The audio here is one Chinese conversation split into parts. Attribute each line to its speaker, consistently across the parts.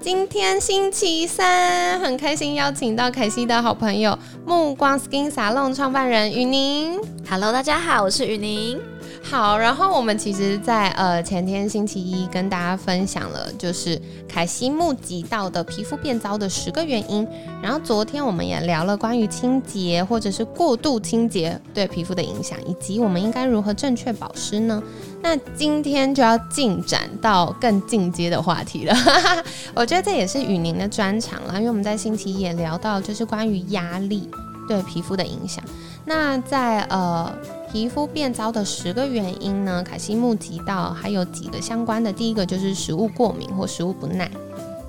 Speaker 1: 今天星期三，很开心邀请到凯西的好朋友目光 Skin Salon 创办人雨宁。
Speaker 2: Hello，大家好，我是雨宁。
Speaker 1: 好，然后我们其实在，呃前天星期一跟大家分享了，就是凯西募集到的皮肤变糟的十个原因。然后昨天我们也聊了关于清洁或者是过度清洁对皮肤的影响，以及我们应该如何正确保湿呢？那今天就要进展到更进阶的话题了，我觉得这也是雨宁的专长了，因为我们在星期一也聊到，就是关于压力对皮肤的影响。那在呃皮肤变糟的十个原因呢，凯西募集到还有几个相关的，第一个就是食物过敏或食物不耐。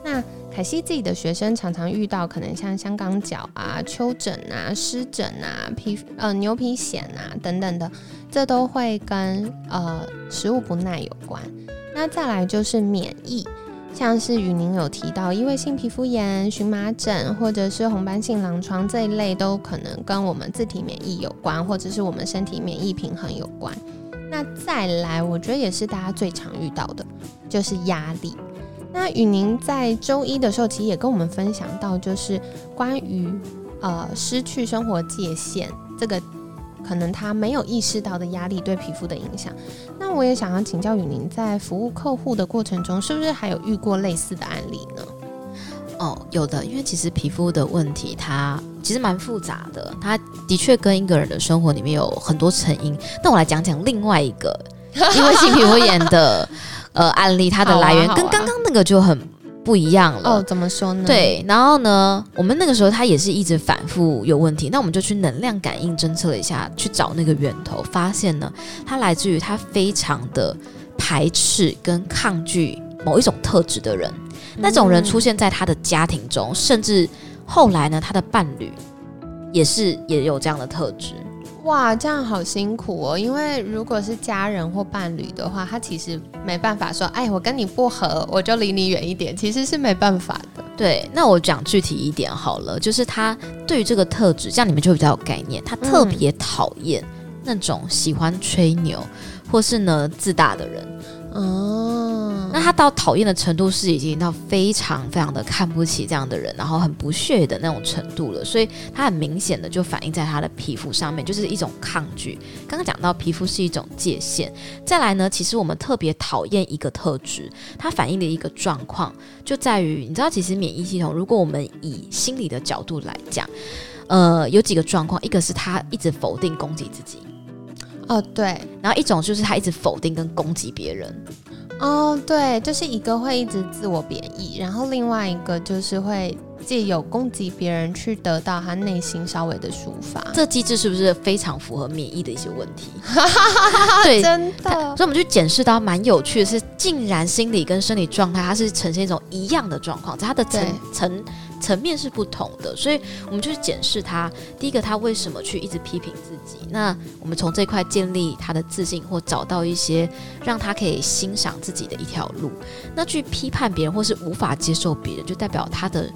Speaker 1: 那凯西自己的学生常常遇到可能像香港脚啊、丘疹啊、湿疹啊、皮呃牛皮癣啊等等的，这都会跟呃食物不耐有关。那再来就是免疫，像是雨宁有提到异位性皮肤炎、荨麻疹或者是红斑性狼疮这一类，都可能跟我们自体免疫有关，或者是我们身体免疫平衡有关。那再来，我觉得也是大家最常遇到的，就是压力。那雨宁在周一的时候，其实也跟我们分享到，就是关于呃失去生活界限这个，可能他没有意识到的压力对皮肤的影响。那我也想要请教雨宁，在服务客户的过程中，是不是还有遇过类似的案例呢？
Speaker 2: 哦，有的，因为其实皮肤的问题，它其实蛮复杂的，它的确跟一个人的生活里面有很多成因。那我来讲讲另外一个因为性皮肤炎的呃案例，它的来源
Speaker 1: 啊啊
Speaker 2: 跟刚刚那个就很不一样了。
Speaker 1: 哦，怎么说呢？，
Speaker 2: 对，然后呢，我们那个时候他也是一直反复有问题，那我们就去能量感应侦测了一下，去找那个源头，发现呢，它来自于他非常的排斥跟抗拒某一种特质的人，那种人出现在他的家庭中，甚至后来呢，他的伴侣也是也有这样的特质。
Speaker 1: 哇，这样好辛苦哦。因为如果是家人或伴侣的话，他其实没办法说，哎，我跟你不合，我就离你远一点，其实是没办法的。
Speaker 2: 对，那我讲具体一点好了，就是他对于这个特质，这样你们就比较有概念。他特别讨厌那种喜欢吹牛或是呢自大的人。
Speaker 1: 哦，
Speaker 2: 那他到讨厌的程度是已经到非常非常的看不起这样的人，然后很不屑的那种程度了，所以他很明显的就反映在他的皮肤上面，就是一种抗拒。刚刚讲到皮肤是一种界限，再来呢，其实我们特别讨厌一个特质，它反映的一个状况就在于，你知道，其实免疫系统，如果我们以心理的角度来讲，呃，有几个状况，一个是他一直否定攻击自己。
Speaker 1: 哦，对，
Speaker 2: 然后一种就是他一直否定跟攻击别人，
Speaker 1: 哦，对，就是一个会一直自我贬义，然后另外一个就是会借由攻击别人去得到他内心稍微的抒发。
Speaker 2: 这机制是不是非常符合免疫的一些问题？对，
Speaker 1: 真的
Speaker 2: 所以我们就检视到蛮有趣的是，竟然心理跟生理状态它是呈现一种一样的状况，它的层层层面是不同的，所以我们就去检视他。第一个，他为什么去一直批评自己？那我们从这块建立他的自信，或找到一些让他可以欣赏自己的一条路。那去批判别人或是无法接受别人，就代表他的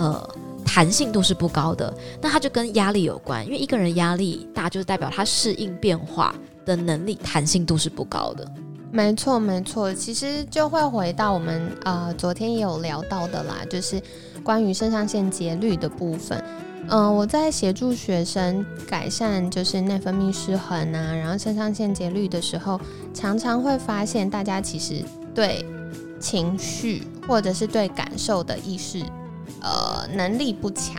Speaker 2: 呃。弹性度是不高的，那它就跟压力有关，因为一个人压力大，就是代表他适应变化的能力弹性度是不高的。
Speaker 1: 没错，没错，其实就会回到我们呃昨天也有聊到的啦，就是关于肾上腺节律的部分。嗯、我在协助学生改善就是内分泌失衡啊，然后肾上腺节律的时候，常常会发现大家其实对情绪或者是对感受的意识，呃，能力不强。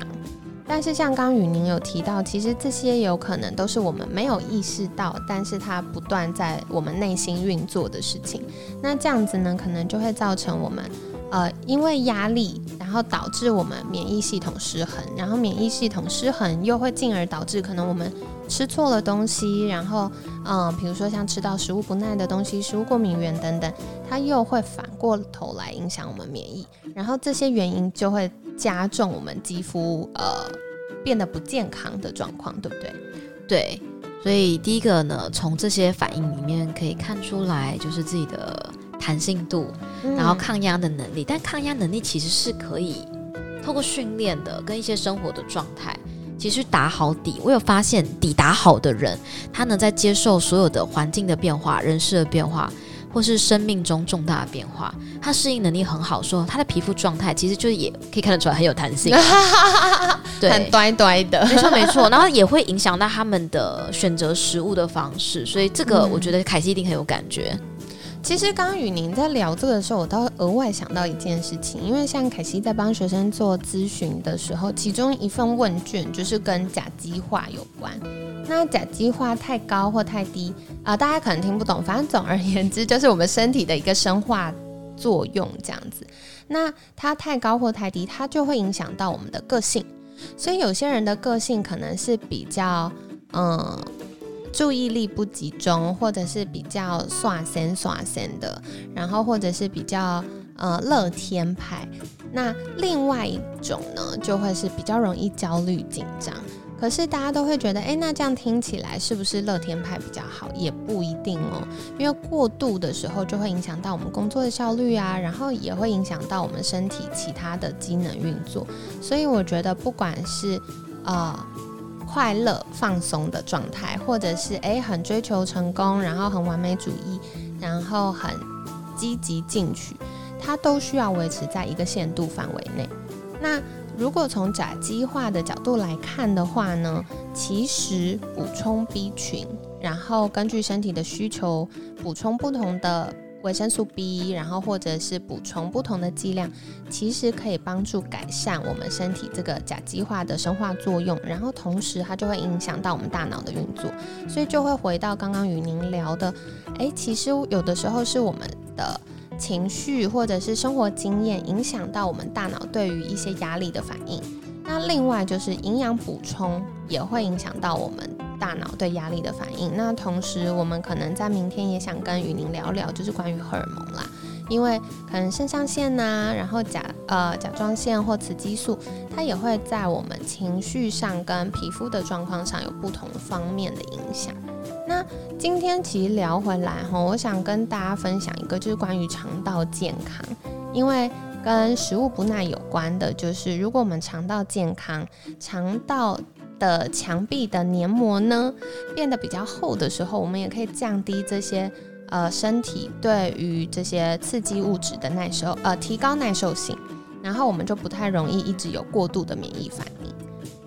Speaker 1: 但是像刚雨宁有提到，其实这些有可能都是我们没有意识到，但是它不断在我们内心运作的事情。那这样子呢，可能就会造成我们呃，因为压力，然后导致我们免疫系统失衡，然后免疫系统失衡又会进而导致可能我们吃错了东西，然后嗯、比如说像吃到食物不耐的东西、食物过敏源等等，它又会反过头来影响我们免疫，然后这些原因就会加重我们肌肤呃变得不健康的状况，对不对？
Speaker 2: 对，所以第一个呢，从这些反应里面可以看出来，就是自己的弹性度，然后抗压的能力。但抗压能力其实是可以透过训练的，跟一些生活的状态，其实打好底。我有发现，底打好的人，他能在接受所有的环境的变化、人事的变化。或是生命中重大的变化，他适应能力很好，说他的皮肤状态其实就是也可以看得出来很有弹性，
Speaker 1: 对，很呆呆的，
Speaker 2: 没错没错，然后也会影响到他们的选择食物的方式，所以这个我觉得凯西一定很有感觉。
Speaker 1: 其实刚刚与您在聊这个的时候，我倒额外想到一件事情，因为像凯西在帮学生做咨询的时候，其中一份问卷就是跟甲基化有关。那甲基化太高或太低啊，大家可能听不懂。反正总而言之，就是我们身体的一个生化作用这样子。那它太高或太低，它就会影响到我们的个性。所以有些人的个性可能是比较嗯。注意力不集中，或者是比较耍神耍神的，然后或者是比较呃乐天派。那另外一种呢，就会是比较容易焦虑紧张。可是大家都会觉得，哎，那这样听起来是不是乐天派比较好？也不一定哦，因为过度的时候就会影响到我们工作的效率啊，然后也会影响到我们身体其他的机能运作。所以我觉得，不管是呃。快乐放松的状态，或者是诶很追求成功，然后很完美主义，然后很积极进取，它都需要维持在一个限度范围内。那如果从甲基化的角度来看的话呢，其实补充 B 群，然后根据身体的需求补充不同的。维生素 B，然后或者是补充不同的剂量，其实可以帮助改善我们身体这个甲基化的生化作用，然后同时它就会影响到我们大脑的运作，所以就会回到刚刚与您聊的，诶，其实有的时候是我们的情绪或者是生活经验影响到我们大脑对于一些压力的反应，那另外就是营养补充也会影响到我们。大脑对压力的反应。那同时，我们可能在明天也想跟雨宁聊聊，就是关于荷尔蒙啦。因为可能肾上腺呐，然后甲呃甲状腺或雌激素，它也会在我们情绪上跟皮肤的状况上有不同方面的影响。那今天其实聊回来哈，我想跟大家分享一个，就是关于肠道健康，因为跟食物不耐有关的，就是如果我们肠道健康，肠道。的墙壁的黏膜呢变得比较厚的时候，我们也可以降低这些呃身体对于这些刺激物质的耐受，呃提高耐受性，然后我们就不太容易一直有过度的免疫反应。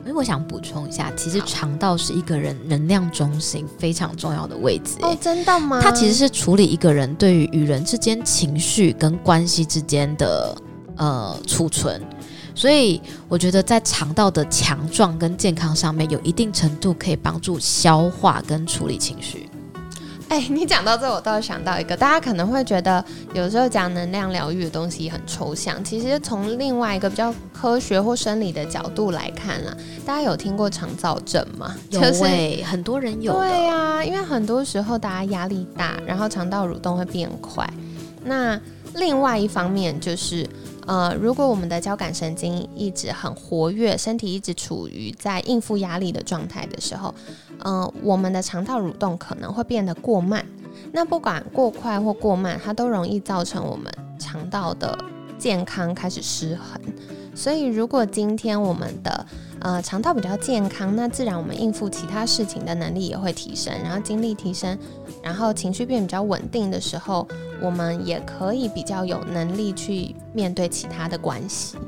Speaker 2: 因为我想补充一下，其实肠道是一个人能量中心非常重要的位置。
Speaker 1: 哦，真的吗？
Speaker 2: 它其实是处理一个人对于与人之间情绪跟关系之间的呃储存。所以我觉得在肠道的强壮跟健康上面，有一定程度可以帮助消化跟处理情绪。
Speaker 1: 哎，你讲到这，我倒是想到一个，大家可能会觉得有时候讲能量疗愈的东西很抽象，其实从另外一个比较科学或生理的角度来看啦，大家有听过肠燥症吗？
Speaker 2: 有诶，很多人有。
Speaker 1: 对啊，因为很多时候大家压力大，然后肠道蠕动会变快。那另外一方面就是。呃，如果我们的交感神经一直很活跃，身体一直处于在应付压力的状态的时候，嗯，我们的肠道蠕动可能会变得过慢。那不管过快或过慢，它都容易造成我们肠道的健康开始失衡。所以，如果今天我们的呃肠道比较健康，那自然我们应付其他事情的能力也会提升，然后精力提升，然后情绪变比较稳定的时候，我们也可以比较有能力去面对其他的关系。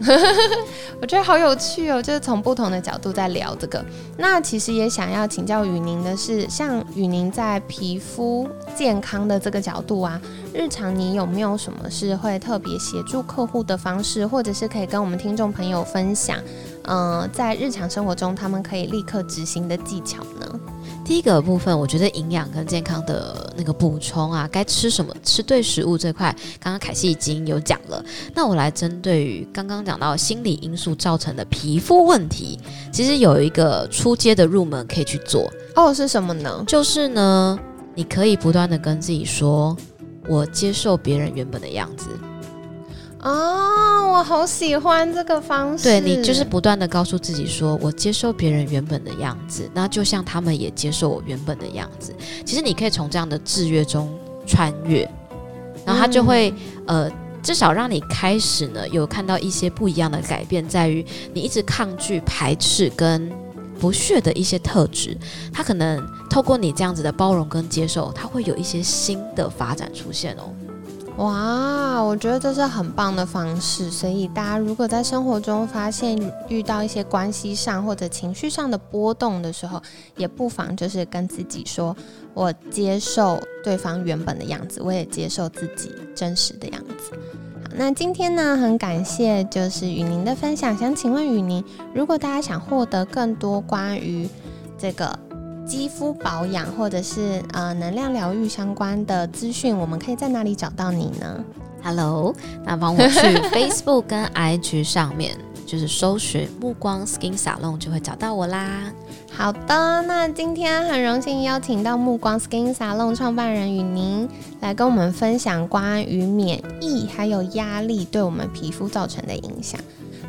Speaker 1: 我觉得好有趣哦，就是从不同的角度在聊这个。那其实也想要请教雨宁的是，像雨宁在皮肤健康的这个角度啊，日常你有没有什么是会特别协助客户的方式，或者是可以跟我们听众朋友分享？嗯，在日常生活中他们可以立刻执行的技巧呢？
Speaker 2: 第一个部分，我觉得营养跟健康的那个补充啊，该吃什么，吃对食物这块，刚刚凯西已经有讲了。那我来针对于刚刚讲到心理因素造成的皮肤问题，其实有一个出街的入门可以去做
Speaker 1: 哦，是什么呢？
Speaker 2: 就是呢，你可以不断的跟自己说，我接受别人原本的样子。
Speaker 1: 哦，我好喜欢这个方式。
Speaker 2: 对你就是不断的告诉自己说，我接受别人原本的样子，那就像他们也接受我原本的样子。其实你可以从这样的制约中穿越，然后他就会、呃。至少让你开始呢，有看到一些不一样的改变，在于你一直抗拒、排斥跟不屑的一些特质，它可能透过你这样子的包容跟接受，它会有一些新的发展出现哦。
Speaker 1: 哇，我觉得这是很棒的方式。所以大家如果在生活中发现遇到一些关系上或者情绪上的波动的时候，也不妨就是跟自己说：“我接受对方原本的样子，我也接受自己真实的样子。”好，那今天呢，很感谢就是雨宁的分享。想请问雨宁，如果大家想获得更多关于这个肌肤保养或者是呃能量疗愈相关的资讯，我们可以在哪里找到你呢
Speaker 2: ？Hello，那帮我去 Facebook 跟 IG 上面，就是搜寻“目光 Skin Salon” 就会找到我啦。
Speaker 1: 好的，那今天很荣幸邀请到目光 Skin Salon 创办人雨宁来跟我们分享关于免疫还有压力对我们皮肤造成的影响。